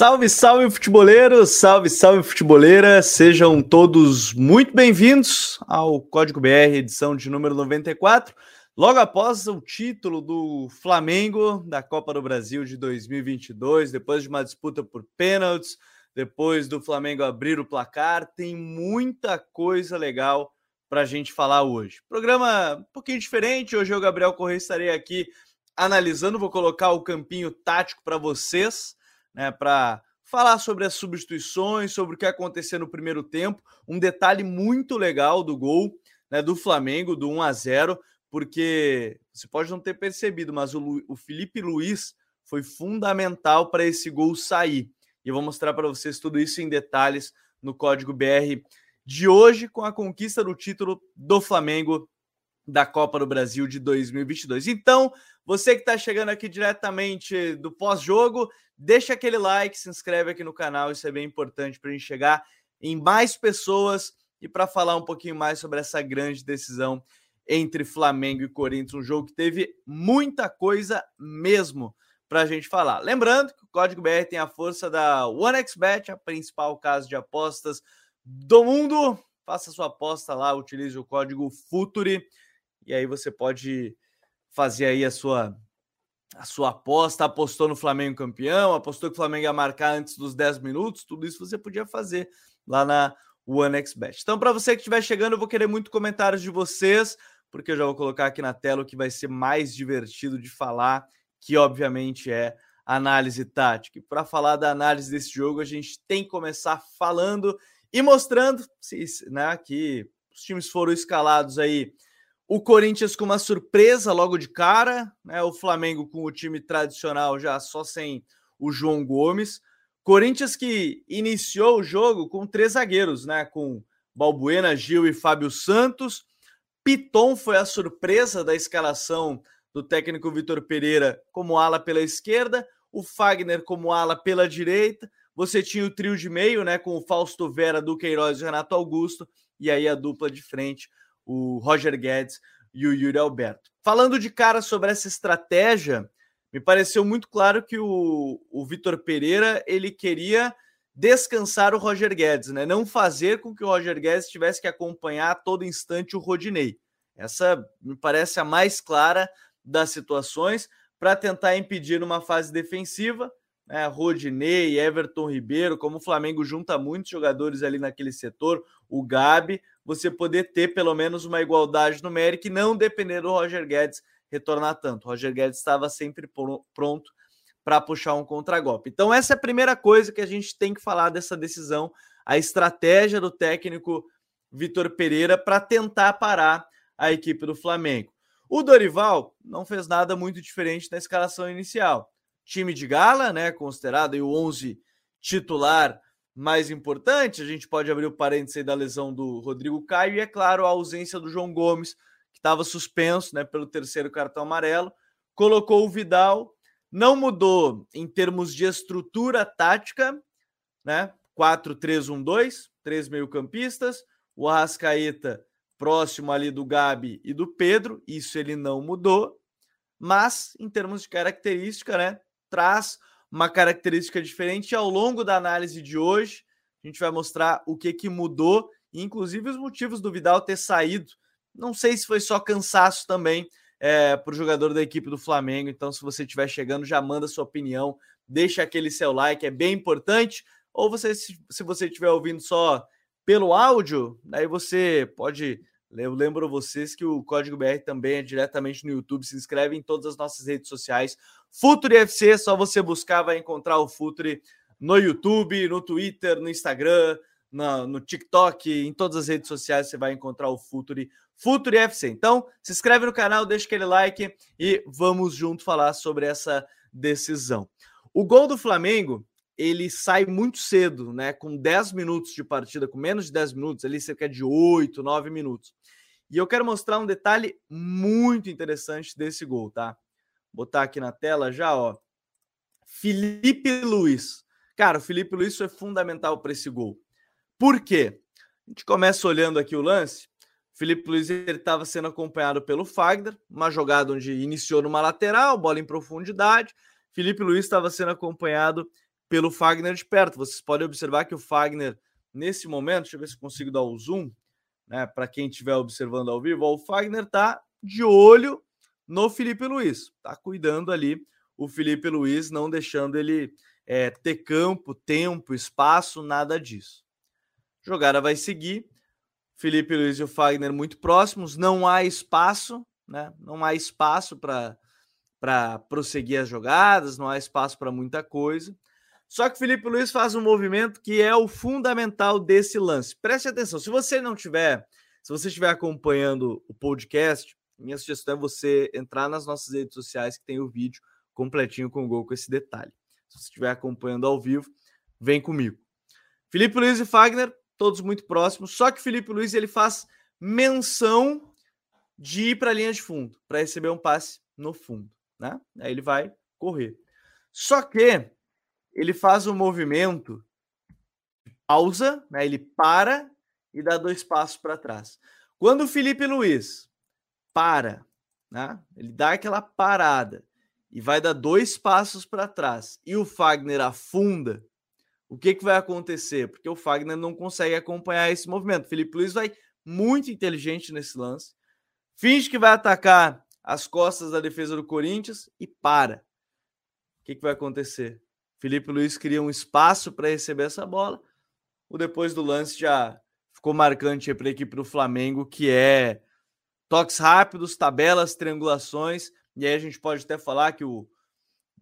Salve, salve futeboleiros, salve, salve futeboleira, sejam todos muito bem-vindos ao Código BR, edição de número 94, logo após o título do Flamengo da Copa do Brasil de 2022, depois de uma disputa por pênaltis, depois do Flamengo abrir o placar, tem muita coisa legal para a gente falar hoje. Programa um pouquinho diferente, hoje eu, Gabriel Correia, estarei aqui analisando, vou colocar o campinho tático para vocês, né, para falar sobre as substituições, sobre o que aconteceu no primeiro tempo. Um detalhe muito legal do gol né, do Flamengo, do 1 a 0 porque você pode não ter percebido, mas o, o Felipe Luiz foi fundamental para esse gol sair. E eu vou mostrar para vocês tudo isso em detalhes no Código BR de hoje, com a conquista do título do Flamengo da Copa do Brasil de 2022. Então, você que está chegando aqui diretamente do pós-jogo, deixa aquele like, se inscreve aqui no canal, isso é bem importante para a gente chegar em mais pessoas e para falar um pouquinho mais sobre essa grande decisão entre Flamengo e Corinthians, um jogo que teve muita coisa mesmo para a gente falar. Lembrando que o Código BR tem a força da OneXBet, a principal casa de apostas do mundo. Faça sua aposta lá, utilize o código FUTURI e aí você pode fazer aí a sua a sua aposta, apostou no Flamengo campeão, apostou que o Flamengo ia marcar antes dos 10 minutos, tudo isso você podia fazer lá na OneXBet. Então, para você que estiver chegando, eu vou querer muito comentários de vocês, porque eu já vou colocar aqui na tela o que vai ser mais divertido de falar, que obviamente é análise tática. E para falar da análise desse jogo, a gente tem que começar falando e mostrando né, que os times foram escalados aí o Corinthians com uma surpresa logo de cara, né? O Flamengo com o time tradicional já só sem o João Gomes. Corinthians que iniciou o jogo com três zagueiros, né? Com Balbuena, Gil e Fábio Santos. Piton foi a surpresa da escalação do técnico Vitor Pereira como ala pela esquerda, o Fagner como ala pela direita. Você tinha o trio de meio, né? Com o Fausto Vera, Duqueiroz e Renato Augusto, e aí a dupla de frente o Roger Guedes e o Yuri Alberto. Falando de cara sobre essa estratégia, me pareceu muito claro que o, o Vitor Pereira ele queria descansar o Roger Guedes, né? Não fazer com que o Roger Guedes tivesse que acompanhar a todo instante o Rodinei. Essa me parece a mais clara das situações para tentar impedir uma fase defensiva. Né? Rodinei, Everton Ribeiro, como o Flamengo junta muitos jogadores ali naquele setor, o Gabi, você poder ter pelo menos uma igualdade numérica e não depender do Roger Guedes retornar tanto. O Roger Guedes estava sempre pronto para puxar um contragolpe. Então, essa é a primeira coisa que a gente tem que falar dessa decisão, a estratégia do técnico Vitor Pereira para tentar parar a equipe do Flamengo. O Dorival não fez nada muito diferente na escalação inicial. Time de gala, né, considerado o 11 titular mais importante, a gente pode abrir o parênteses da lesão do Rodrigo Caio e, é claro, a ausência do João Gomes, que estava suspenso né, pelo terceiro cartão amarelo. Colocou o Vidal, não mudou em termos de estrutura tática, né? 4-3-1-2, três meio-campistas, o Arrascaeta próximo ali do Gabi e do Pedro, isso ele não mudou, mas em termos de característica, né? Traz uma característica diferente. E ao longo da análise de hoje, a gente vai mostrar o que, que mudou, inclusive os motivos do Vidal ter saído. Não sei se foi só cansaço também é, para o jogador da equipe do Flamengo. Então, se você estiver chegando, já manda sua opinião, deixa aquele seu like, é bem importante. Ou você, se você estiver ouvindo só pelo áudio, aí você pode eu lembro vocês que o Código BR também é diretamente no YouTube. Se inscreve em todas as nossas redes sociais. Futuri FC, só você buscar, vai encontrar o Futuri no YouTube, no Twitter, no Instagram, no, TikTok, em todas as redes sociais você vai encontrar o Futuri, Futuri FC. Então, se inscreve no canal, deixa aquele like e vamos junto falar sobre essa decisão. O gol do Flamengo, ele sai muito cedo, né? Com 10 minutos de partida, com menos de 10 minutos, ali cerca de 8, 9 minutos. E eu quero mostrar um detalhe muito interessante desse gol, tá? Vou botar aqui na tela já, ó. Felipe Luiz. Cara, o Felipe Luiz foi fundamental para esse gol. Por quê? A gente começa olhando aqui o lance. Felipe Luiz estava sendo acompanhado pelo Fagner, uma jogada onde iniciou numa lateral, bola em profundidade. Felipe Luiz estava sendo acompanhado pelo Fagner de perto. Vocês podem observar que o Fagner, nesse momento, deixa eu ver se consigo dar o zoom, né? Para quem estiver observando ao vivo, ó, o Fagner tá de olho no Felipe Luiz, tá cuidando ali o Felipe Luiz, não deixando ele é, ter campo, tempo, espaço, nada disso. Jogada vai seguir. Felipe Luiz e o Fagner muito próximos, não há espaço, né? Não há espaço para prosseguir as jogadas, não há espaço para muita coisa. Só que o Felipe Luiz faz um movimento que é o fundamental desse lance. Preste atenção, se você não tiver, se você estiver acompanhando o podcast, minha sugestão é você entrar nas nossas redes sociais que tem o vídeo completinho com o gol com esse detalhe. Se você estiver acompanhando ao vivo, vem comigo. Felipe Luiz e Fagner, todos muito próximos, só que Felipe Luiz ele faz menção de ir para a linha de fundo, para receber um passe no fundo, né? Aí ele vai correr. Só que ele faz um movimento pausa, né? Ele para e dá dois passos para trás. Quando o Felipe Luiz para, né? Ele dá aquela parada e vai dar dois passos para trás e o Fagner afunda, o que, que vai acontecer? Porque o Fagner não consegue acompanhar esse movimento. Felipe Luiz vai muito inteligente nesse lance, finge que vai atacar as costas da defesa do Corinthians e para. O que, que vai acontecer? Felipe Luiz cria um espaço para receber essa bola. O depois do lance já ficou marcante para a equipe do Flamengo, que é toques rápidos, tabelas, triangulações e aí a gente pode até falar que o,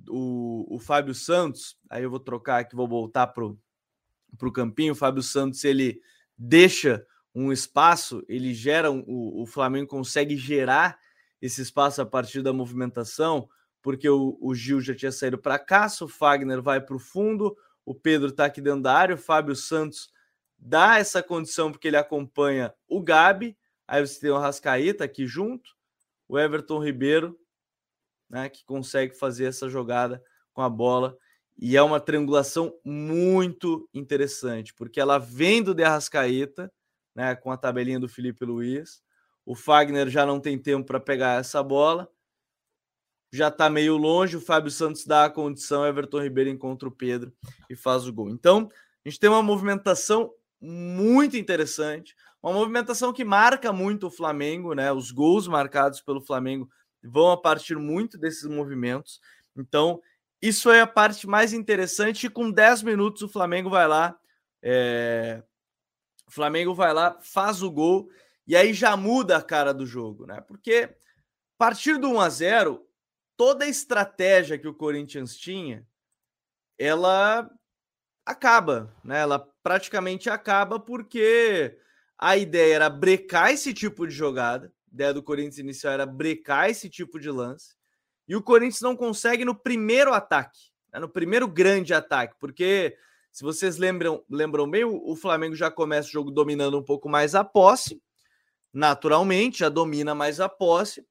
o, o Fábio Santos, aí eu vou trocar aqui, vou voltar para o campinho. O Fábio Santos ele deixa um espaço, ele gera um, o, o Flamengo consegue gerar esse espaço a partir da movimentação, porque o, o Gil já tinha saído para cá, o Fagner vai para o fundo, o Pedro está aqui dentro da área, o Fábio Santos dá essa condição porque ele acompanha o Gabi, aí você tem o Rascaíta aqui junto, o Everton Ribeiro né, que consegue fazer essa jogada com a bola. E é uma triangulação muito interessante, porque ela vem do De Arrascaeta, né, com a tabelinha do Felipe Luiz. O Fagner já não tem tempo para pegar essa bola. Já está meio longe, o Fábio Santos dá a condição, Everton Ribeiro encontra o Pedro e faz o gol. Então, a gente tem uma movimentação muito interessante, uma movimentação que marca muito o Flamengo, né? Os gols marcados pelo Flamengo vão a partir muito desses movimentos. Então, isso é a parte mais interessante. E com 10 minutos, o Flamengo vai lá. É... O Flamengo vai lá, faz o gol e aí já muda a cara do jogo, né? Porque a partir do 1 a 0 toda a estratégia que o Corinthians tinha, ela acaba, né? Ela praticamente acaba porque a ideia era brecar esse tipo de jogada, ideia do Corinthians inicial era brecar esse tipo de lance. E o Corinthians não consegue no primeiro ataque, né, no primeiro grande ataque, porque se vocês lembram, lembram bem, o Flamengo já começa o jogo dominando um pouco mais a posse, naturalmente, já domina mais a posse,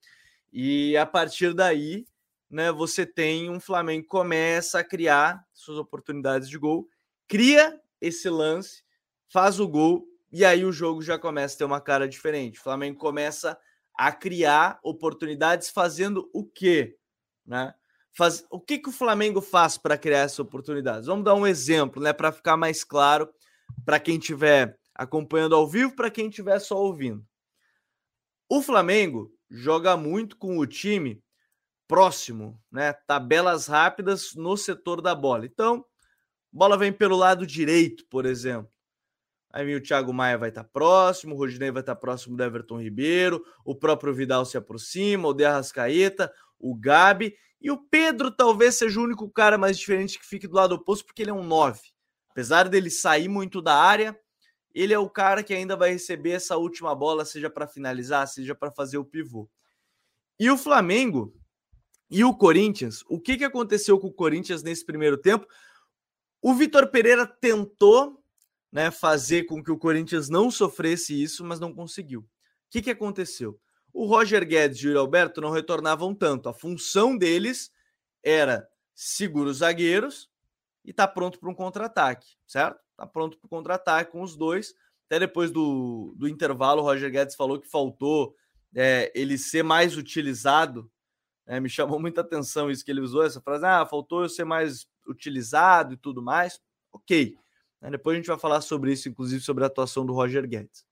e a partir daí, né, você tem um Flamengo que começa a criar suas oportunidades de gol, cria esse lance, faz o gol, e aí o jogo já começa a ter uma cara diferente. O Flamengo começa a criar oportunidades fazendo o quê? Né? Faz... O que, que o Flamengo faz para criar essas oportunidades? Vamos dar um exemplo, né? Para ficar mais claro para quem estiver acompanhando ao vivo, para quem estiver só ouvindo. O Flamengo joga muito com o time próximo, né? Tabelas rápidas no setor da bola. Então, bola vem pelo lado direito, por exemplo. Aí o Thiago Maia vai estar tá próximo, o Rodinei vai estar tá próximo do Everton Ribeiro, o próprio Vidal se aproxima, o De Arrascaeta, o Gabi. E o Pedro talvez seja o único cara mais diferente que fique do lado oposto, porque ele é um 9. Apesar dele sair muito da área, ele é o cara que ainda vai receber essa última bola, seja para finalizar, seja para fazer o pivô. E o Flamengo e o Corinthians, o que, que aconteceu com o Corinthians nesse primeiro tempo? O Vitor Pereira tentou né, fazer com que o Corinthians não sofresse isso, mas não conseguiu. O que, que aconteceu? O Roger Guedes e o Alberto não retornavam tanto. A função deles era segurar os zagueiros e tá pronto para um contra-ataque, certo? Tá pronto para o contra-ataque com os dois. Até depois do, do intervalo, o Roger Guedes falou que faltou é, ele ser mais utilizado É, me chamou muita atenção isso que ele usou, essa frase, ah, faltou eu ser mais utilizado e tudo mais. Ok. Depois a gente vai falar sobre isso, inclusive sobre a atuação do Roger Guedes.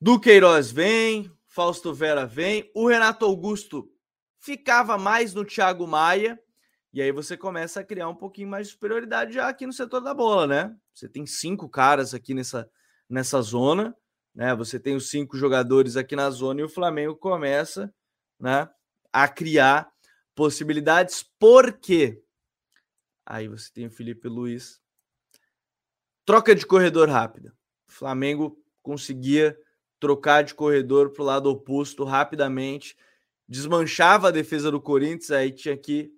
Duqueiroz vem, Fausto Vera vem, o Renato Augusto ficava mais no Thiago Maia, e aí você começa a criar um pouquinho mais de superioridade já aqui no setor da bola, né? Você tem cinco caras aqui nessa, nessa zona, né? Você tem os cinco jogadores aqui na zona e o Flamengo começa, né, a criar possibilidades. Por quê? Aí você tem o Felipe Luiz. Troca de corredor rápida. O Flamengo conseguia trocar de corredor para o lado oposto rapidamente, desmanchava a defesa do Corinthians, aí tinha que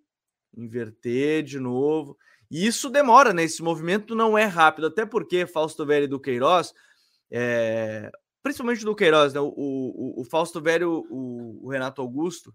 inverter de novo. E isso demora, né? Esse movimento não é rápido, até porque Fausto Velho do Queiroz, é... principalmente do Queiroz, né? O, o, o Fausto Velho, o, o Renato Augusto,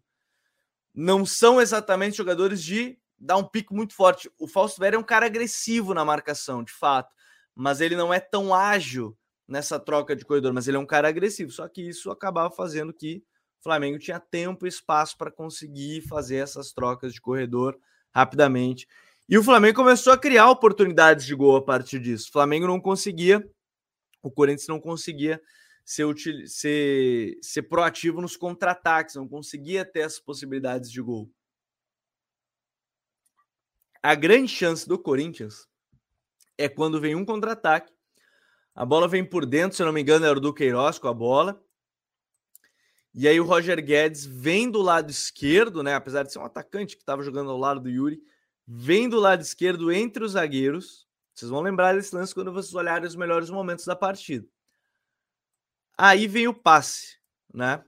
não são exatamente jogadores de dar um pico muito forte. O Fausto Velho é um cara agressivo na marcação, de fato, mas ele não é tão ágil nessa troca de corredor, mas ele é um cara agressivo. Só que isso acabava fazendo que o Flamengo tinha tempo e espaço para conseguir fazer essas trocas de corredor rapidamente. E o Flamengo começou a criar oportunidades de gol a partir disso. O Flamengo não conseguia, o Corinthians não conseguia ser, ser, ser proativo nos contra-ataques, não conseguia ter essas possibilidades de gol. A grande chance do Corinthians é quando vem um contra-ataque, a bola vem por dentro, se eu não me engano, era o Duqueiroz com a bola. E aí o Roger Guedes vem do lado esquerdo, né? Apesar de ser um atacante que estava jogando ao lado do Yuri, vem do lado esquerdo entre os zagueiros. Vocês vão lembrar desse lance quando vocês olharem os melhores momentos da partida. Aí vem o passe, né?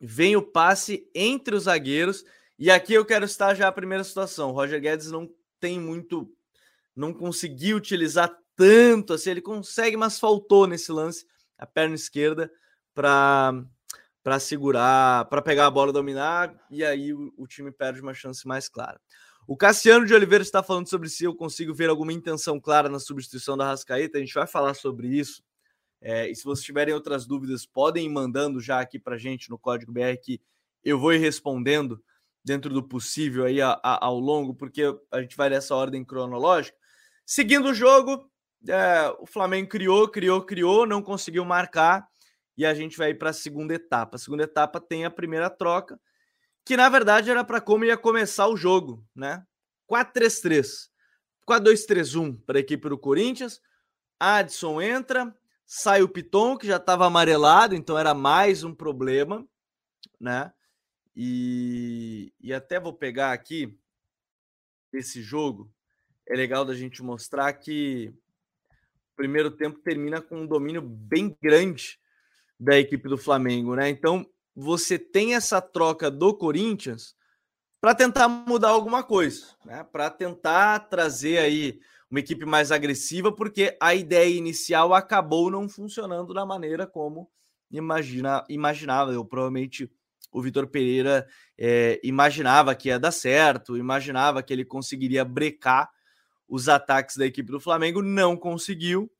Vem o passe entre os zagueiros. E aqui eu quero estar já a primeira situação. O Roger Guedes não tem muito. Não conseguiu utilizar tanto assim. Ele consegue, mas faltou nesse lance a perna esquerda para para segurar, para pegar a bola, dominar, e aí o, o, time perde uma chance mais clara. O Cassiano de Oliveira está falando sobre se eu consigo ver alguma intenção clara na substituição da Rascaeta. A gente vai falar sobre isso. É, e se vocês tiverem outras dúvidas, podem ir mandando já aqui para gente no código BR que eu vou ir respondendo dentro do possível aí a, a, ao longo, porque a gente vai nessa ordem cronológica. Seguindo o jogo, é, o Flamengo criou, criou, criou, não conseguiu marcar e a gente vai para a segunda etapa. A segunda etapa tem a primeira troca, que na verdade era para como ia começar o jogo, né? 4-3-3. 4-2-3-1 para a equipe do Corinthians. Adson entra, sai o Piton, que já estava amarelado, então era mais um problema, né? E, e até vou pegar aqui esse jogo. É legal da gente mostrar que o primeiro tempo termina com um domínio bem grande da equipe do Flamengo, né? Então você tem essa troca do Corinthians para tentar mudar alguma coisa, né? Para tentar trazer aí uma equipe mais agressiva, porque a ideia inicial acabou não funcionando da maneira como imagina, imaginava. Eu provavelmente o Vitor Pereira é, imaginava que ia dar certo, imaginava que ele conseguiria brecar os ataques da equipe do Flamengo, não conseguiu.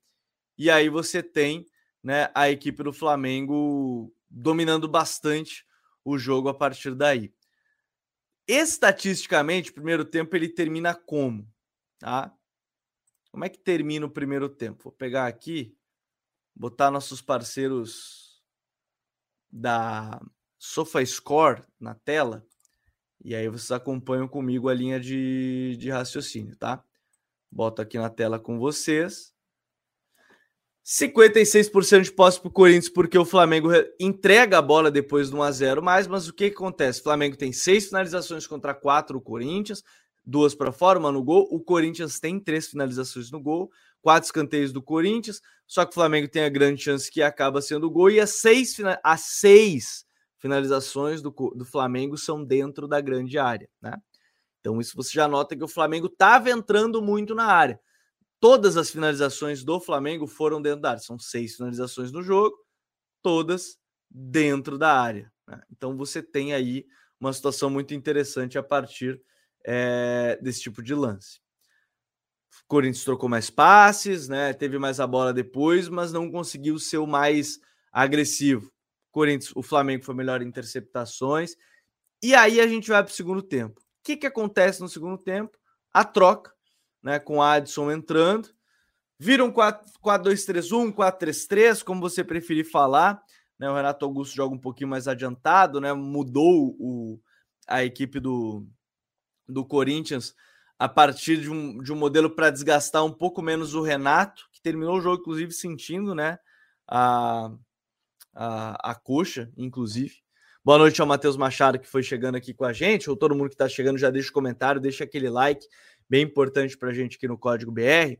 E aí você tem né, a equipe do Flamengo dominando bastante o jogo a partir daí. Estatisticamente, o primeiro tempo ele termina como? Tá? Como é que termina o primeiro tempo? Vou pegar aqui, botar nossos parceiros da SofaScore na tela e aí vocês acompanham comigo a linha de, de raciocínio, tá? Boto aqui na tela com vocês. 56% de posse para o Corinthians, porque o Flamengo entrega a bola depois do 1x0 mais, mas o que, que acontece? O Flamengo tem seis finalizações contra quatro, o Corinthians, duas para fora, uma no gol. O Corinthians tem três finalizações no gol, quatro escanteios do Corinthians, só que o Flamengo tem a grande chance que acaba sendo gol, e as seis, as seis finalizações do, do Flamengo são dentro da grande área, né? Então, isso você já nota que o Flamengo estava entrando muito na área. Todas as finalizações do Flamengo foram dentro da área. São seis finalizações no jogo, todas dentro da área. Né? Então você tem aí uma situação muito interessante a partir é, desse tipo de lance. O Corinthians trocou mais passes, né? Teve mais a bola depois, mas não conseguiu ser o mais agressivo. O Corinthians, o Flamengo foi melhor em interceptações E aí a gente vai para o segundo tempo. O que, que acontece no segundo tempo? A troca, né? Com a Adson entrando. Vira um 4-2-3-1, 4-3-3, como você preferir falar. Né? O Renato Augusto joga um pouquinho mais adiantado, né? Mudou o, a equipe do, do Corinthians a partir de um, de um modelo para desgastar um pouco menos o Renato, que terminou o jogo, inclusive, sentindo né, a, a, a coxa, inclusive. Boa noite ao Matheus Machado, que foi chegando aqui com a gente, ou todo mundo que está chegando já deixa o comentário, deixa aquele like, bem importante para a gente aqui no Código BR.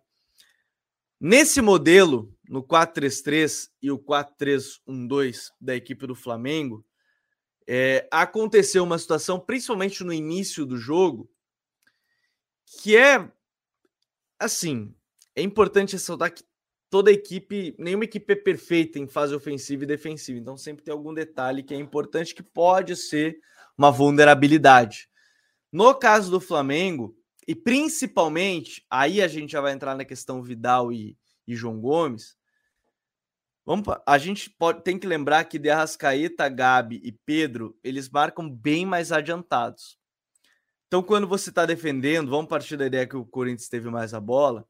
Nesse modelo, no 4-3-3 e o 4-3-1-2 da equipe do Flamengo, é, aconteceu uma situação, principalmente no início do jogo, que é assim, é importante ressaltar que toda equipe, nenhuma equipe é perfeita em fase ofensiva e defensiva, então sempre tem algum detalhe que é importante que pode ser uma vulnerabilidade. No caso do Flamengo, e principalmente, aí a gente já vai entrar na questão Vidal e, e João Gomes. Vamos, a gente pode, tem que lembrar que De Arrascaeta, Gabi e Pedro, eles marcam bem mais adiantados. Então, quando você está defendendo, vamos partir da ideia que o Corinthians teve mais a bola,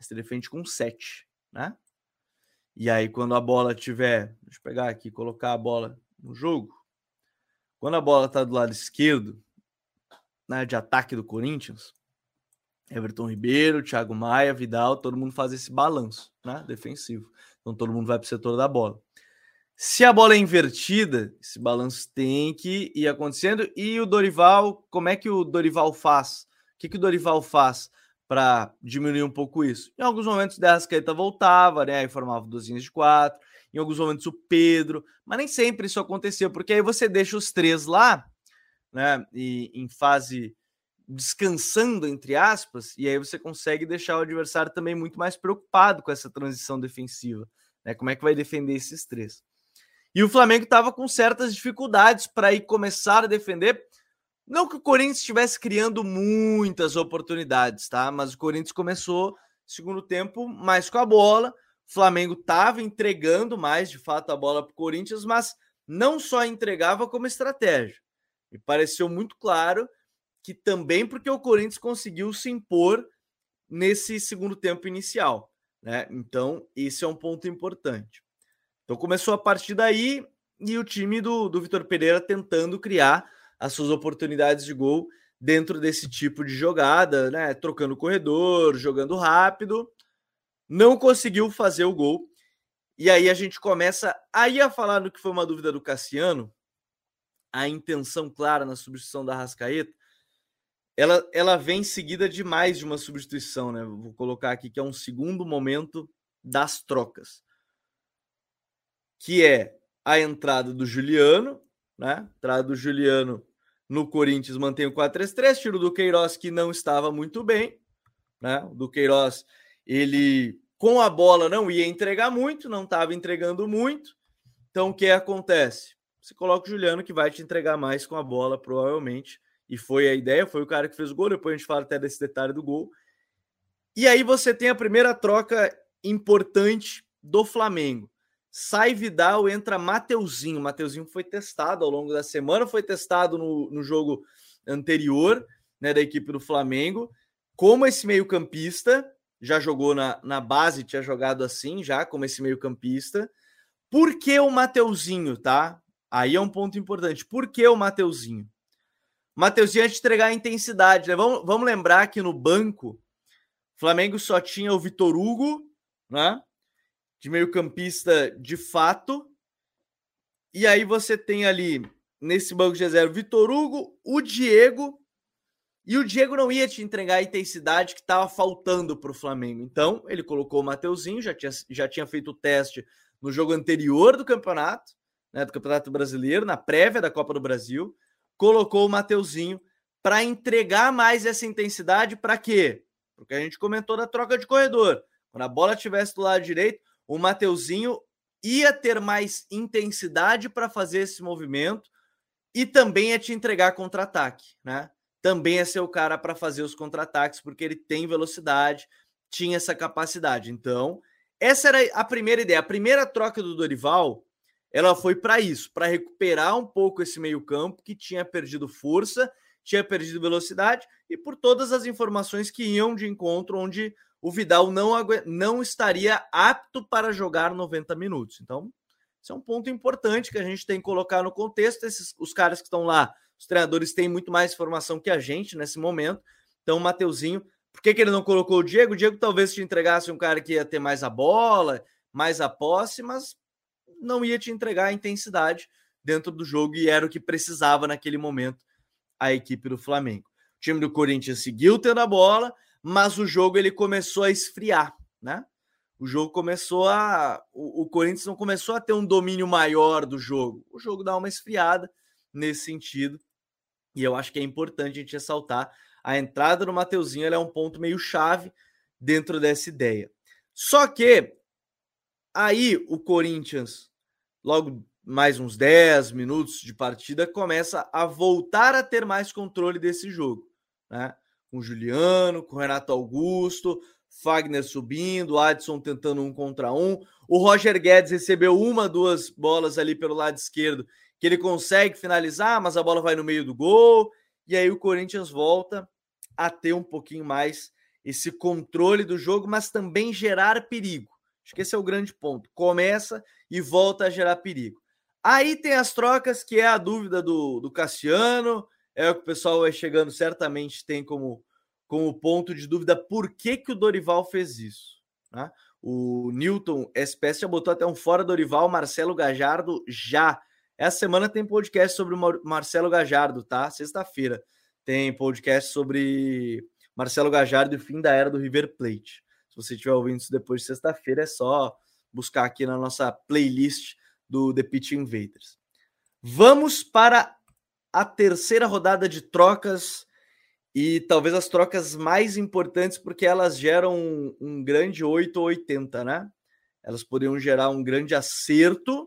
você defende com 7, né? E aí, quando a bola tiver, deixa eu pegar aqui, colocar a bola no jogo. Quando a bola está do lado esquerdo, né, de ataque do Corinthians, Everton Ribeiro, Thiago Maia, Vidal, todo mundo faz esse balanço, né, defensivo. Então todo mundo vai para o setor da bola. Se a bola é invertida, esse balanço tem que ir acontecendo. E o Dorival, como é que o Dorival faz? O que, que o Dorival faz para diminuir um pouco isso? Em alguns momentos, o Derrascaeta voltava, né? Aí formava duas linhas de quatro. Em alguns momentos, o Pedro. Mas nem sempre isso acontecia, porque aí você deixa os três lá, né? E em fase descansando, entre aspas, e aí você consegue deixar o adversário também muito mais preocupado com essa transição defensiva. Né? Como é que vai defender esses três? E o Flamengo estava com certas dificuldades para ir começar a defender. Não que o Corinthians estivesse criando muitas oportunidades, tá? Mas o Corinthians começou segundo tempo mais com a bola. O Flamengo estava entregando mais, de fato, a bola para o Corinthians, mas não só entregava como estratégia. Me pareceu muito claro que também porque o Corinthians conseguiu se impor nesse segundo tempo inicial. Né? Então, esse é um ponto importante. Então começou a partir daí e o time do, do Vitor Pereira tentando criar as suas oportunidades de gol dentro desse tipo de jogada, né? Trocando corredor, jogando rápido. Não conseguiu fazer o gol. E aí a gente começa aí a falar no que foi uma dúvida do Cassiano, a intenção clara na substituição da Rascaeta. Ela, ela vem seguida de mais de uma substituição, né? Vou colocar aqui que é um segundo momento das trocas que é a entrada do Juliano, né? Entrada do Juliano no Corinthians mantém o 4-3-3, tiro do Queiroz que não estava muito bem, né? Do Queiroz, ele com a bola não ia entregar muito, não estava entregando muito. Então o que acontece? Você coloca o Juliano que vai te entregar mais com a bola, provavelmente. E foi a ideia, foi o cara que fez o gol. Depois a gente fala até desse detalhe do gol. E aí você tem a primeira troca importante do Flamengo. Sai Vidal, entra Mateuzinho. Mateuzinho foi testado ao longo da semana, foi testado no, no jogo anterior né, da equipe do Flamengo. Como esse meio-campista, já jogou na, na base, tinha jogado assim já, como esse meio-campista. Por que o Mateuzinho, tá? Aí é um ponto importante. Por que o Mateuzinho? Mateuzinho é de entregar a intensidade, né? Vamos, vamos lembrar que no banco, o Flamengo só tinha o Vitor Hugo, né? de meio-campista de fato. E aí você tem ali nesse banco de reserva Vitor Hugo, o Diego. E o Diego não ia te entregar a intensidade que estava faltando para o Flamengo. Então, ele colocou o Mateuzinho, já tinha, já tinha feito o teste no jogo anterior do campeonato, né, do Campeonato Brasileiro, na prévia da Copa do Brasil. Colocou o Mateuzinho para entregar mais essa intensidade. Para quê? Porque a gente comentou da troca de corredor. Quando a bola estivesse do lado direito, o Mateuzinho ia ter mais intensidade para fazer esse movimento e também é te entregar contra-ataque, né? Também é ser o cara para fazer os contra-ataques, porque ele tem velocidade, tinha essa capacidade. Então, essa era a primeira ideia. A primeira troca do Dorival ela foi para isso, para recuperar um pouco esse meio-campo que tinha perdido força, tinha perdido velocidade e por todas as informações que iam de encontro onde o Vidal não, não estaria apto para jogar 90 minutos. Então, esse é um ponto importante que a gente tem que colocar no contexto. Esses, os caras que estão lá, os treinadores têm muito mais informação que a gente nesse momento. Então, o Mateuzinho, por que, que ele não colocou o Diego? O Diego talvez te entregasse um cara que ia ter mais a bola, mais a posse, mas não ia te entregar a intensidade dentro do jogo e era o que precisava naquele momento a equipe do Flamengo. O time do Corinthians seguiu tendo a bola, mas o jogo ele começou a esfriar, né? O jogo começou a. O, Corinthians não começou a ter um domínio maior do jogo. O jogo dá uma esfriada nesse sentido. E eu acho que é importante a gente ressaltar a entrada do Mateuzinho é um ponto meio chave dentro dessa ideia. Só que aí o Corinthians, logo mais uns 10 minutos de partida, começa a voltar a ter mais controle desse jogo, né? Com Juliano, com Renato Augusto, Fagner subindo, Adson tentando um contra um. O Roger Guedes recebeu uma, duas bolas ali pelo lado esquerdo, que ele consegue finalizar, mas a bola vai no meio do gol. E aí o Corinthians volta a ter um pouquinho mais esse controle do jogo, mas também gerar perigo. Acho que esse é o grande ponto. Começa e volta a gerar perigo. Aí tem as trocas, que é a dúvida do, do Cassiano, é o que o pessoal vai chegando, certamente tem como, como ponto de dúvida por que, que o Dorival fez isso. Né? O Newton SPS já botou até um fora Dorival, Marcelo Gajardo já. Essa semana tem podcast sobre o Marcelo Gajardo, tá? Sexta-feira tem podcast sobre Marcelo Gajardo e o fim da era do River Plate. Se você estiver ouvindo isso depois de sexta-feira, é só buscar aqui na nossa playlist do The Pitch Invaders. Vamos para a terceira rodada de trocas e talvez as trocas mais importantes, porque elas geram um, um grande 8 ou 80, né? Elas poderiam gerar um grande acerto,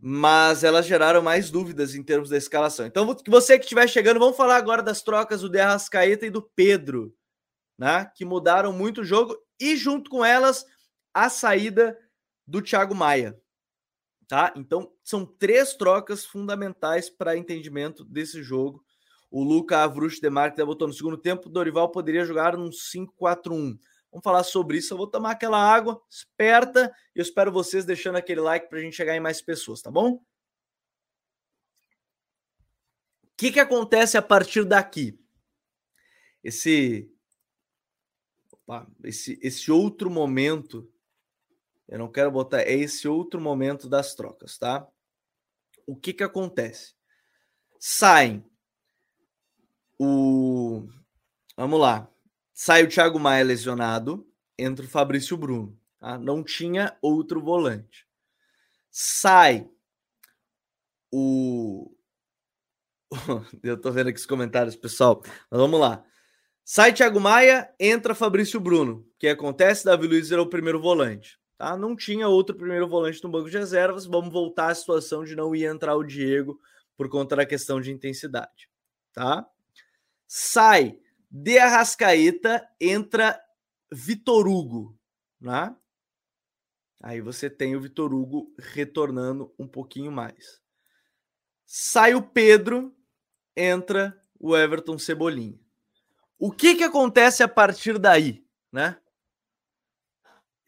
mas elas geraram mais dúvidas em termos da escalação. Então, você que estiver chegando, vamos falar agora das trocas do De Arrascaeta e do Pedro, né? Que mudaram muito o jogo e, junto com elas, a saída do Thiago Maia tá? Então, são três trocas fundamentais para entendimento desse jogo. O Luca Avrush Demarque botou no segundo tempo, Dorival poderia jogar num 5-4-1. Vamos falar sobre isso. Eu vou tomar aquela água esperta e eu espero vocês deixando aquele like para a gente chegar em mais pessoas, tá bom? O que, que acontece a partir daqui? Esse, opa, esse, esse outro momento eu não quero botar. É esse outro momento das trocas, tá? O que que acontece? Saem o. Vamos lá. Sai o Thiago Maia lesionado, entra o Fabrício Bruno. Tá? Não tinha outro volante. Sai o. Eu tô vendo aqui os comentários, pessoal. Mas vamos lá. Sai Thiago Maia, entra Fabrício Bruno. O que acontece? Davi Luiz era o primeiro volante. Tá? Não tinha outro primeiro volante no banco de reservas. Vamos voltar à situação de não ir entrar o Diego por conta da questão de intensidade. Tá? Sai de Arrascaeta, entra Vitor Hugo. Né? Aí você tem o Vitor Hugo retornando um pouquinho mais. Sai o Pedro, entra o Everton Cebolinha. O que, que acontece a partir daí? Né?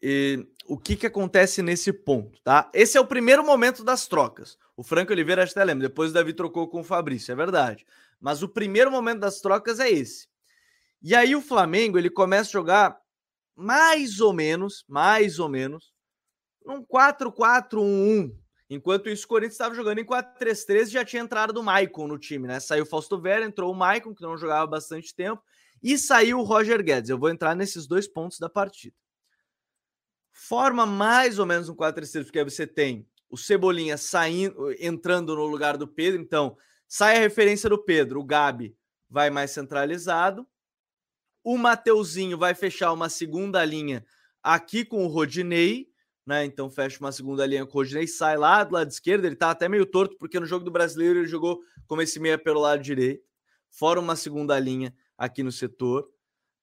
E o que, que acontece nesse ponto, tá? Esse é o primeiro momento das trocas. O Franco Oliveira até lembra, depois o Davi trocou com o Fabrício, é verdade. Mas o primeiro momento das trocas é esse. E aí o Flamengo, ele começa a jogar mais ou menos, mais ou menos, num 4-4-1-1. Enquanto isso, o Corinthians estava jogando em 4-3-3 e já tinha entrado do Maicon no time, né? Saiu o Fausto Vera, entrou o Maicon, que não jogava bastante tempo, e saiu o Roger Guedes. Eu vou entrar nesses dois pontos da partida forma mais ou menos um 4-3-3, porque aí você tem o Cebolinha saindo, entrando no lugar do Pedro, então sai a referência do Pedro, o Gabi vai mais centralizado, o Mateuzinho vai fechar uma segunda linha aqui com o Rodinei, né? Então fecha uma segunda linha com o Rodinei, sai lá do lado esquerdo, ele tá até meio torto, porque no jogo do brasileiro ele jogou como esse meia pelo lado direito, fora uma segunda linha aqui no setor.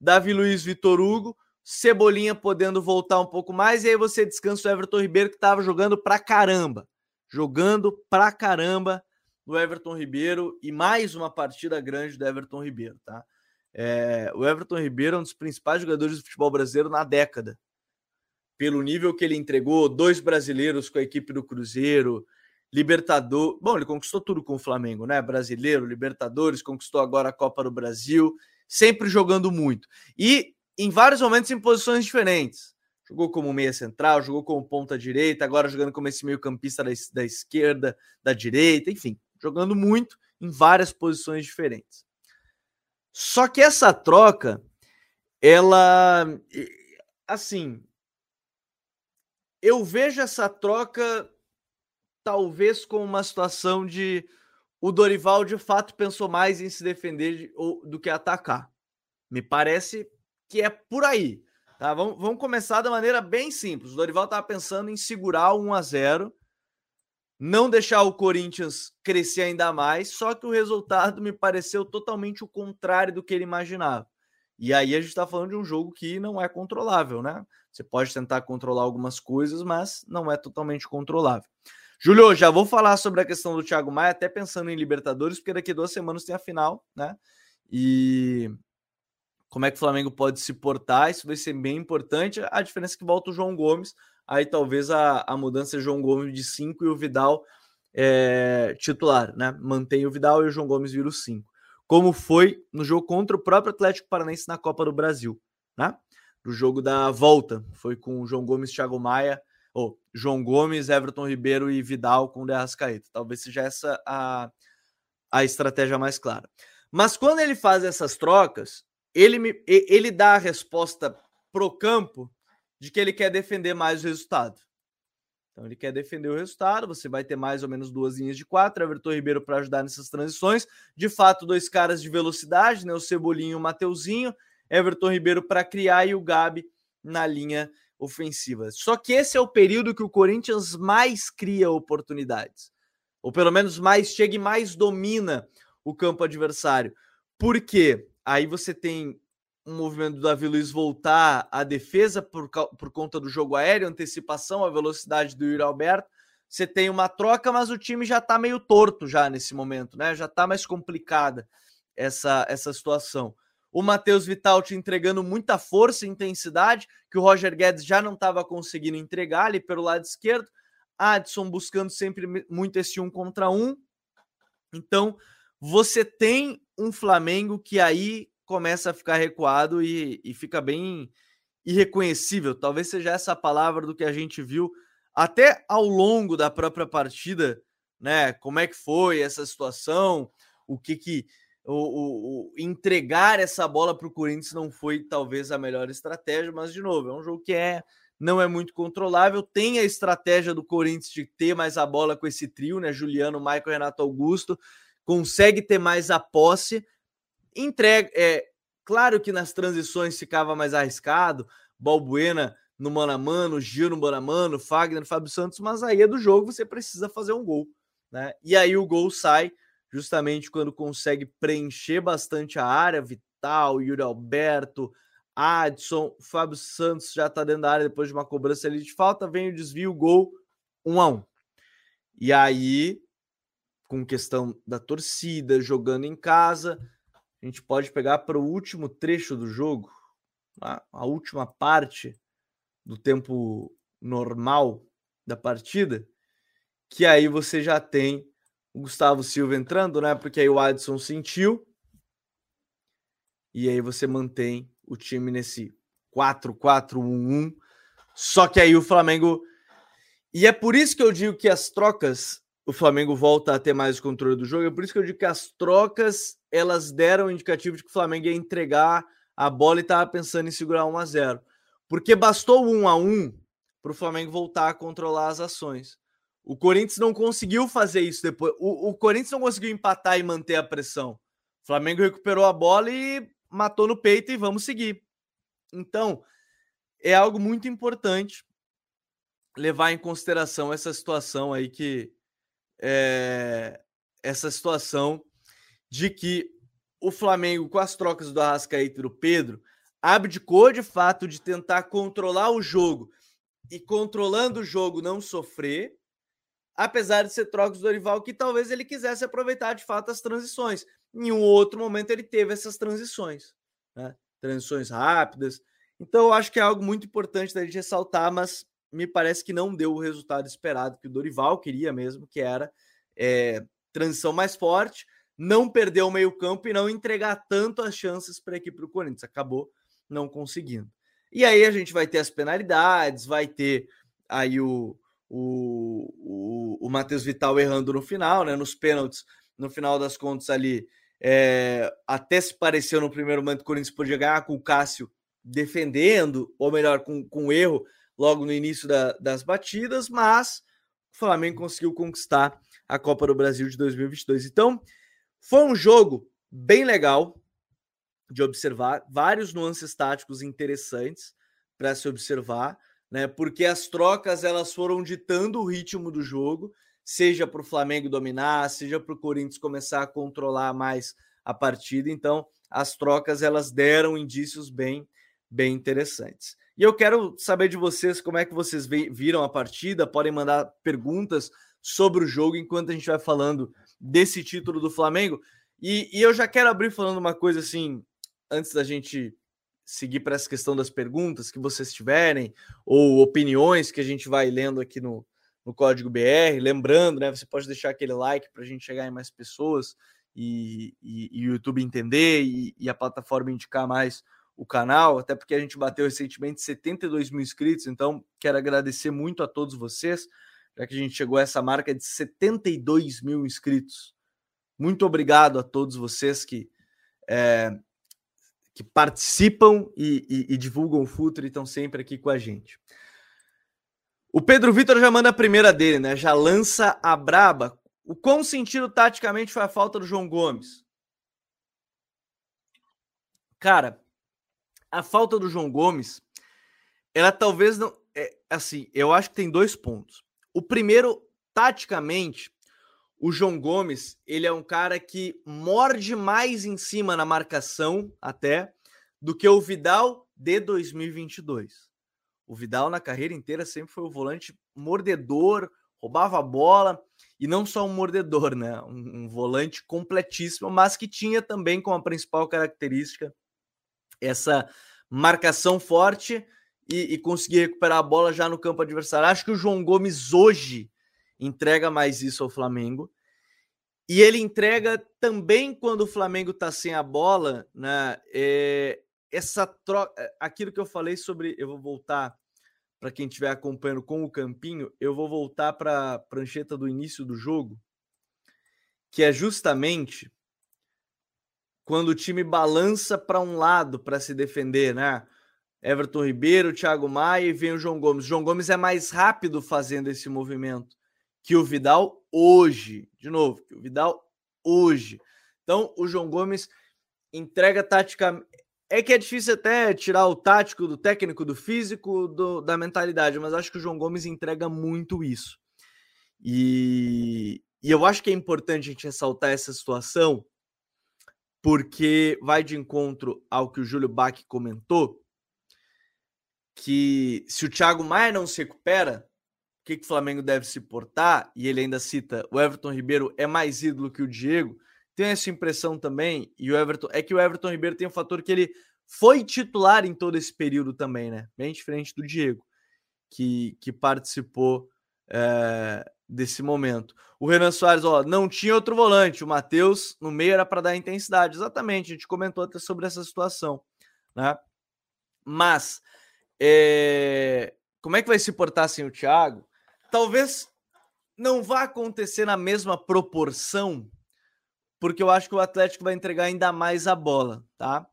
Davi Luiz Vitor Hugo, Cebolinha podendo voltar um pouco mais, e aí você descansa o Everton Ribeiro, que estava jogando pra caramba. jogando pra caramba no Everton Ribeiro e mais uma partida grande do Everton Ribeiro, tá? É, o Everton Ribeiro é um dos principais jogadores do futebol brasileiro na década. Pelo nível que ele entregou, dois brasileiros com a equipe do Cruzeiro, Libertador. Bom, ele conquistou tudo com o Flamengo, né? Brasileiro, Libertadores, conquistou agora a Copa do Brasil, sempre jogando muito. E em vários momentos em posições diferentes. Jogou como meia central, jogou como ponta direita, agora jogando como esse meio-campista da, da esquerda, da direita, enfim, jogando muito em várias posições diferentes. Só que essa troca, ela. Assim. Eu vejo essa troca talvez com uma situação de o Dorival de fato pensou mais em se defender do que atacar. Me parece que é por aí. Tá? Vamos, vamos começar da maneira bem simples. O Dorival estava pensando em segurar o 1 a 0 não deixar o Corinthians crescer ainda mais, só que o resultado me pareceu totalmente o contrário do que ele imaginava. E aí a gente está falando de um jogo que não é controlável, né? Você pode tentar controlar algumas coisas, mas não é totalmente controlável. Júlio, já vou falar sobre a questão do Thiago Maia, até pensando em Libertadores, porque daqui duas semanas tem a final, né? E como é que o Flamengo pode se portar, isso vai ser bem importante. A diferença é que volta o João Gomes, aí talvez a, a mudança seja João Gomes de 5 e o Vidal é, titular, né? Mantém o Vidal e o João Gomes vira o 5. Como foi no jogo contra o próprio Atlético Paranaense na Copa do Brasil, né? No jogo da volta, foi com o João Gomes, Thiago Maia, ou João Gomes, Everton Ribeiro e Vidal com o De Arrascaeta. Talvez seja essa a, a estratégia mais clara. Mas quando ele faz essas trocas, ele, me, ele dá a resposta pro campo de que ele quer defender mais o resultado. Então ele quer defender o resultado, você vai ter mais ou menos duas linhas de quatro, Everton Ribeiro para ajudar nessas transições. De fato, dois caras de velocidade, né? O Cebolinho e o Mateuzinho, Everton Ribeiro para criar e o Gabi na linha ofensiva. Só que esse é o período que o Corinthians mais cria oportunidades. Ou pelo menos mais chega e mais domina o campo adversário. Por quê? Aí você tem um movimento do Davi Luiz voltar à defesa por, por conta do jogo aéreo, antecipação, a velocidade do Yuri Alberto. Você tem uma troca, mas o time já está meio torto já nesse momento, né? Já está mais complicada essa, essa situação. O Matheus Vital te entregando muita força e intensidade, que o Roger Guedes já não estava conseguindo entregar ali pelo lado esquerdo. Adson buscando sempre muito esse um contra um. Então, você tem um Flamengo que aí começa a ficar recuado e, e fica bem irreconhecível. Talvez seja essa palavra do que a gente viu até ao longo da própria partida, né? Como é que foi essa situação, o que que o, o, o entregar essa bola para o Corinthians não foi talvez a melhor estratégia, mas de novo, é um jogo que é não é muito controlável. Tem a estratégia do Corinthians de ter mais a bola com esse trio, né? Juliano, Michael, Renato Augusto consegue ter mais a posse, entrega. É, claro que nas transições ficava mais arriscado, Balbuena no mano a mano, Gil no mano a mano, Fagner, Fábio Santos, mas aí é do jogo, você precisa fazer um gol, né? E aí o gol sai justamente quando consegue preencher bastante a área, Vital, Yuri Alberto, Adson, Fábio Santos já tá dentro da área depois de uma cobrança ali de falta, vem o desvio, gol, um a um. E aí com questão da torcida, jogando em casa. A gente pode pegar para o último trecho do jogo, a, a última parte do tempo normal da partida, que aí você já tem o Gustavo Silva entrando, né? Porque aí o Adson sentiu. E aí você mantém o time nesse 4-4-1-1. Só que aí o Flamengo. E é por isso que eu digo que as trocas o Flamengo volta a ter mais controle do jogo. É por isso que eu digo que as trocas elas deram um indicativo de que o Flamengo ia entregar a bola e estava pensando em segurar 1 a 0 Porque bastou 1 a 1 para o Flamengo voltar a controlar as ações. O Corinthians não conseguiu fazer isso depois. O, o Corinthians não conseguiu empatar e manter a pressão. O Flamengo recuperou a bola e matou no peito e vamos seguir. Então, é algo muito importante levar em consideração essa situação aí que, é, essa situação de que o Flamengo, com as trocas do Arrascaeta e do Pedro, abdicou de fato de tentar controlar o jogo e controlando o jogo não sofrer. apesar de ser trocas do Dorival, que talvez ele quisesse aproveitar de fato as transições. Em um outro momento ele teve essas transições, né? transições rápidas. Então eu acho que é algo muito importante da gente ressaltar, mas me parece que não deu o resultado esperado que o Dorival queria mesmo, que era é, transição mais forte, não perder o meio campo e não entregar tanto as chances para a equipe do Corinthians. Acabou não conseguindo. E aí a gente vai ter as penalidades, vai ter aí o, o, o, o Matheus Vital errando no final, né? Nos pênaltis, no final das contas ali. É, até se pareceu no primeiro momento que o Corinthians podia ganhar com o Cássio defendendo, ou melhor, com, com erro logo no início da, das batidas, mas o Flamengo conseguiu conquistar a Copa do Brasil de 2022. Então, foi um jogo bem legal de observar, vários nuances táticos interessantes para se observar, né? Porque as trocas elas foram ditando o ritmo do jogo, seja para o Flamengo dominar, seja para o Corinthians começar a controlar mais a partida. Então, as trocas elas deram indícios bem, bem interessantes. E eu quero saber de vocês como é que vocês viram a partida. Podem mandar perguntas sobre o jogo enquanto a gente vai falando desse título do Flamengo. E, e eu já quero abrir falando uma coisa assim, antes da gente seguir para essa questão das perguntas que vocês tiverem, ou opiniões que a gente vai lendo aqui no, no Código BR. Lembrando, né? Você pode deixar aquele like para a gente chegar em mais pessoas e, e, o YouTube entender e, e, a plataforma indicar mais o canal, até porque a gente bateu recentemente 72 mil inscritos, então quero agradecer muito a todos vocês, já que a gente chegou a essa marca de 72 mil inscritos. Muito obrigado a todos vocês que é, que participam e, e, e divulgam o futuro e estão sempre aqui com a gente. O Pedro Vitor já manda a primeira dele, né? Já lança a braba. O quão sentido taticamente foi a falta do João Gomes? Cara, a falta do João Gomes, ela talvez não. É, assim, eu acho que tem dois pontos. O primeiro, taticamente, o João Gomes, ele é um cara que morde mais em cima na marcação até do que o Vidal de 2022. O Vidal na carreira inteira sempre foi o volante mordedor, roubava a bola e não só um mordedor, né? Um, um volante completíssimo, mas que tinha também como a principal característica essa marcação forte e, e conseguir recuperar a bola já no campo adversário. Acho que o João Gomes hoje entrega mais isso ao Flamengo. E ele entrega também quando o Flamengo está sem a bola, né? É, essa troca, aquilo que eu falei sobre, eu vou voltar para quem estiver acompanhando com o Campinho, eu vou voltar para a prancheta do início do jogo, que é justamente quando o time balança para um lado para se defender, né? Everton Ribeiro, Thiago Maia e vem o João Gomes. O João Gomes é mais rápido fazendo esse movimento que o Vidal hoje. De novo, que o Vidal hoje. Então, o João Gomes entrega tática. É que é difícil até tirar o tático do técnico, do físico, do, da mentalidade, mas acho que o João Gomes entrega muito isso. E, e eu acho que é importante a gente ressaltar essa situação, porque vai de encontro ao que o Júlio Bach comentou, que se o Thiago Maia não se recupera, que, que o Flamengo deve se portar, e ele ainda cita o Everton Ribeiro é mais ídolo que o Diego, tem essa impressão também, e o Everton é que o Everton Ribeiro tem um fator que ele foi titular em todo esse período também, né? Bem diferente do Diego, que, que participou é, desse momento. O Renan Soares, ó, não tinha outro volante, o Matheus no meio era para dar intensidade. Exatamente, a gente comentou até sobre essa situação, né? Mas é, como é que vai se portar sem o Thiago? Talvez não vá acontecer na mesma proporção, porque eu acho que o Atlético vai entregar ainda mais a bola, tá?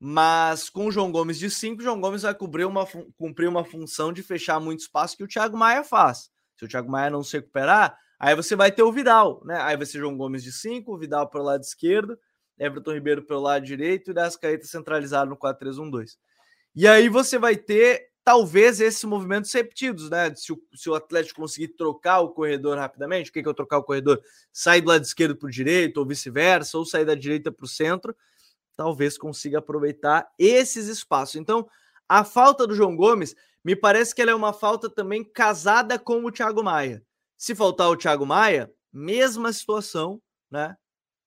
Mas com o João Gomes de 5, o João Gomes vai cumprir uma, cumprir uma função de fechar muito espaço que o Thiago Maia faz. Se o Thiago Maia não se recuperar, aí você vai ter o Vidal, né? Aí vai ser João Gomes de 5, o Vidal pelo lado esquerdo, Everton Ribeiro pelo lado direito e das caetas centralizado no 4-3-1-2. E aí você vai ter talvez esses movimentos repetidos, né? Se o, se o Atlético conseguir trocar o corredor rapidamente, o que, que é trocar o corredor? Sair do lado esquerdo para o direito, ou vice-versa, ou sair da direita para o centro, talvez consiga aproveitar esses espaços. Então, a falta do João Gomes me parece que ela é uma falta também casada com o Thiago Maia. Se faltar o Thiago Maia, mesma situação, né?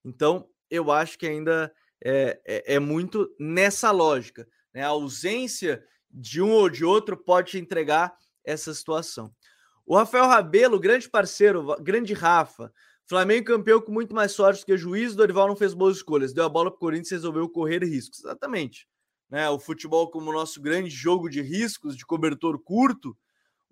Então, eu acho que ainda é, é, é muito nessa lógica. Né? A ausência de um ou de outro pode entregar essa situação. O Rafael Rabelo, grande parceiro, grande Rafa, Flamengo campeão com muito mais sorte que o juiz, Dorival não fez boas escolhas, deu a bola para o Corinthians e resolveu correr riscos. Exatamente. Né? O futebol como nosso grande jogo de riscos, de cobertor curto,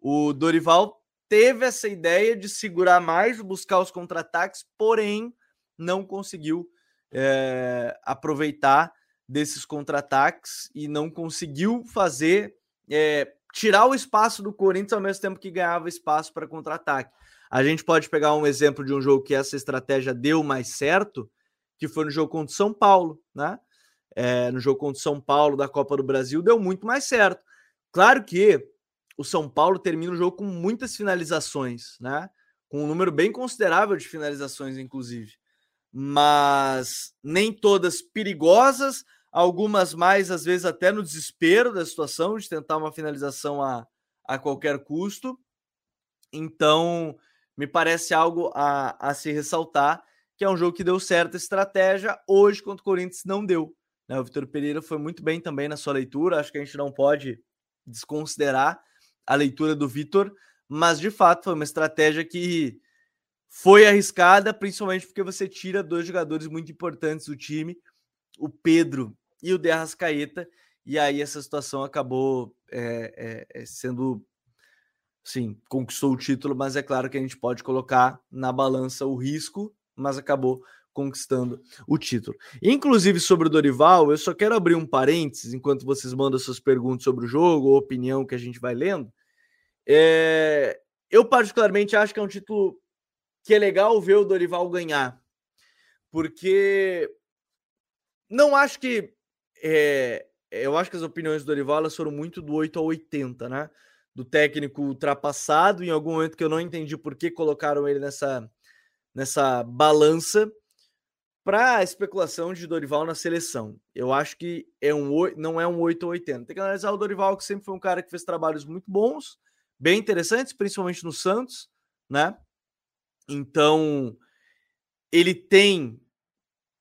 o Dorival teve essa ideia de segurar mais, buscar os contra-ataques, porém não conseguiu é, aproveitar desses contra-ataques e não conseguiu fazer é, tirar o espaço do Corinthians ao mesmo tempo que ganhava espaço para contra-ataque. A gente pode pegar um exemplo de um jogo que essa estratégia deu mais certo, que foi no jogo contra o São Paulo, né? É, no jogo contra o São Paulo da Copa do Brasil, deu muito mais certo. Claro que o São Paulo termina o jogo com muitas finalizações, né? Com um número bem considerável de finalizações, inclusive. Mas nem todas perigosas, algumas mais, às vezes, até no desespero da situação, de tentar uma finalização a, a qualquer custo. Então, me parece algo a, a se ressaltar, que é um jogo que deu certa estratégia, hoje contra o Corinthians não deu. Né? O Vitor Pereira foi muito bem também na sua leitura, acho que a gente não pode desconsiderar a leitura do Vitor, mas de fato foi uma estratégia que foi arriscada, principalmente porque você tira dois jogadores muito importantes do time, o Pedro e o De e aí essa situação acabou é, é, sendo. Sim, conquistou o título, mas é claro que a gente pode colocar na balança o risco, mas acabou conquistando o título. Inclusive sobre o Dorival, eu só quero abrir um parênteses enquanto vocês mandam suas perguntas sobre o jogo ou opinião que a gente vai lendo. É... Eu, particularmente, acho que é um título que é legal ver o Dorival ganhar, porque não acho que é, eu acho que as opiniões do Dorival foram muito do 8 a 80, né? Do técnico ultrapassado, em algum momento que eu não entendi por que colocaram ele nessa, nessa balança para especulação de Dorival na seleção. Eu acho que é um, não é um 8 a 80. Tem que analisar o Dorival, que sempre foi um cara que fez trabalhos muito bons, bem interessantes, principalmente no Santos, né? Então, ele tem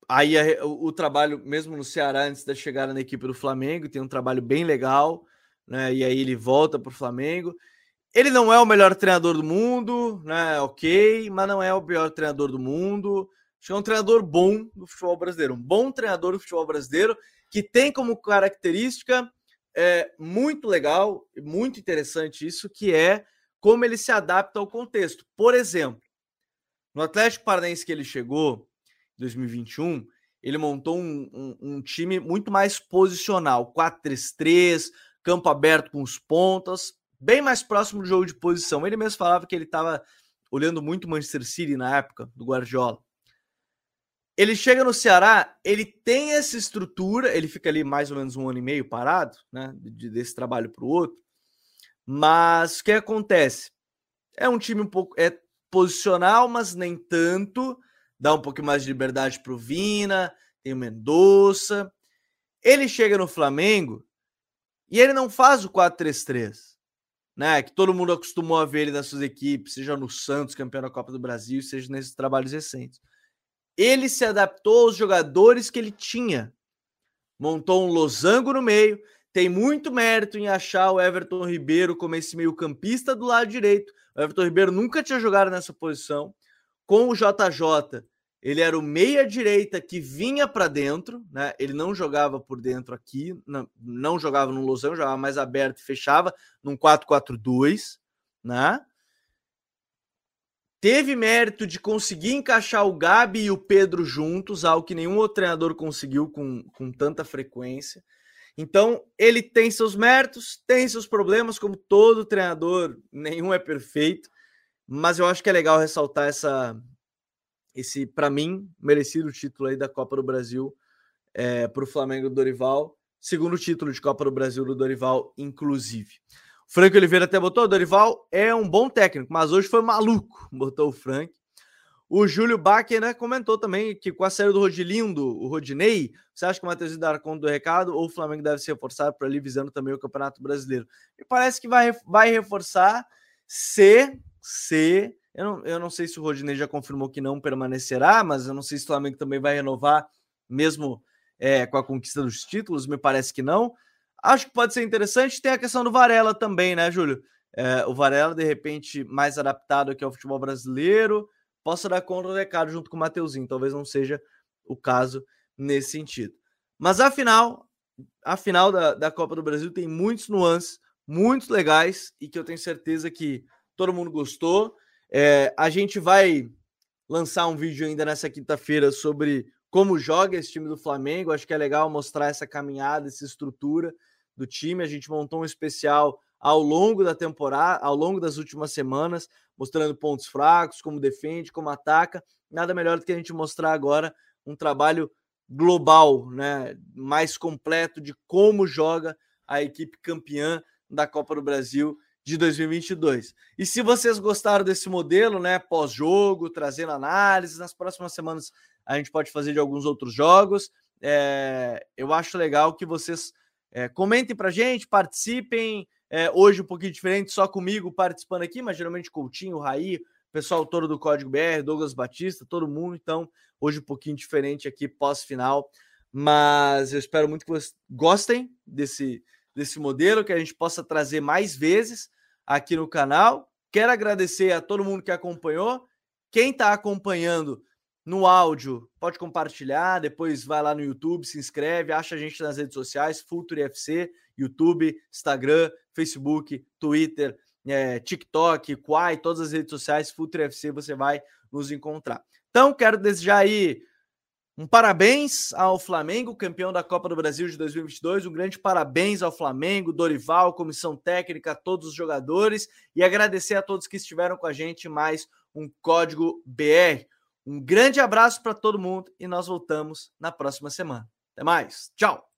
Aí a, o, o, trabalho, mesmo no Ceará, antes da chegada na equipe do Flamengo, tem um trabalho bem legal, né? E aí ele volta para o Flamengo. Ele não é o melhor treinador do mundo, né? Ok, mas não é o pior treinador do mundo. Acho que é um treinador bom do futebol brasileiro, um bom treinador do futebol brasileiro que tem como característica é, muito legal e muito interessante isso, que é como ele se adapta ao contexto. Por exemplo, no Atlético Paranaense que ele chegou, 2021, ele montou um, um, um time muito mais posicional, 4-3-3, campo aberto com os pontas, bem mais próximo do jogo de posição. Ele mesmo falava que ele estava olhando muito Manchester City na época do Guardiola. Ele chega no Ceará, ele tem essa estrutura, ele fica ali mais ou menos um ano e meio parado, né? Desse trabalho para o outro. Mas o que acontece? É um time um pouco é posicional, mas nem tanto dá um pouquinho mais de liberdade para o Vina, tem o Mendonça. Ele chega no Flamengo e ele não faz o 4-3-3, né? Que todo mundo acostumou a ver ele nas suas equipes, seja no Santos, campeão da Copa do Brasil, seja nesses trabalhos recentes. Ele se adaptou aos jogadores que ele tinha. Montou um losango no meio, tem muito mérito em achar o Everton Ribeiro como esse meio-campista do lado direito. O Everton Ribeiro nunca tinha jogado nessa posição com o JJ, ele era o meia-direita que vinha para dentro, né? Ele não jogava por dentro aqui, não, não jogava no Losão, jogava mais aberto e fechava num 4-4-2, né? Teve mérito de conseguir encaixar o Gabi e o Pedro juntos, algo que nenhum outro treinador conseguiu com, com tanta frequência. Então, ele tem seus méritos, tem seus problemas, como todo treinador, nenhum é perfeito mas eu acho que é legal ressaltar essa esse para mim merecido título aí da Copa do Brasil é, para o Flamengo do Dorival, segundo título de Copa do Brasil do Dorival, inclusive. Frank Oliveira até botou, Dorival é um bom técnico, mas hoje foi maluco, botou o Frank. O Júlio Bacher né, comentou também que com a saída do Rodilindo, o Rodinei, você acha que o Matheus dar conta do recado ou o Flamengo deve se reforçar para ali visando também o Campeonato Brasileiro? Me parece que vai, vai reforçar se se Eu não, eu não sei se o Rodinei já confirmou que não permanecerá, mas eu não sei se o Flamengo também vai renovar, mesmo é, com a conquista dos títulos, me parece que não. Acho que pode ser interessante. Tem a questão do Varela também, né, Júlio? É, o Varela, de repente, mais adaptado aqui ao futebol brasileiro, possa dar conta do recado junto com o Mateuzinho. Talvez não seja o caso nesse sentido. Mas afinal, a final da, da Copa do Brasil tem muitos nuances, muito legais, e que eu tenho certeza que todo mundo gostou. É, a gente vai lançar um vídeo ainda nessa quinta-feira sobre como joga esse time do Flamengo. Acho que é legal mostrar essa caminhada, essa estrutura do time. A gente montou um especial ao longo da temporada, ao longo das últimas semanas, mostrando pontos fracos, como defende, como ataca. Nada melhor do que a gente mostrar agora um trabalho global, né, mais completo de como joga a equipe campeã da Copa do Brasil de 2022. E se vocês gostaram desse modelo, né, pós-jogo, trazendo análise, nas próximas semanas a gente pode fazer de alguns outros jogos. É, eu acho legal que vocês é, comentem para gente, participem. É, hoje um pouquinho diferente, só comigo participando aqui, mas geralmente Coutinho, Raí, pessoal todo do Código BR, Douglas Batista, todo mundo. Então, hoje um pouquinho diferente aqui pós-final. Mas eu espero muito que vocês gostem desse, desse modelo, que a gente possa trazer mais vezes aqui no canal. Quero agradecer a todo mundo que acompanhou. Quem está acompanhando no áudio, pode compartilhar, depois vai lá no YouTube, se inscreve, acha a gente nas redes sociais, Future FC, YouTube, Instagram, Facebook, Twitter, é, TikTok, Quai, todas as redes sociais, Future FC, você vai nos encontrar. Então, quero desejar aí um parabéns ao Flamengo, campeão da Copa do Brasil de 2022. Um grande parabéns ao Flamengo, Dorival, comissão técnica, todos os jogadores e agradecer a todos que estiveram com a gente mais um código BR. Um grande abraço para todo mundo e nós voltamos na próxima semana. Até mais. Tchau.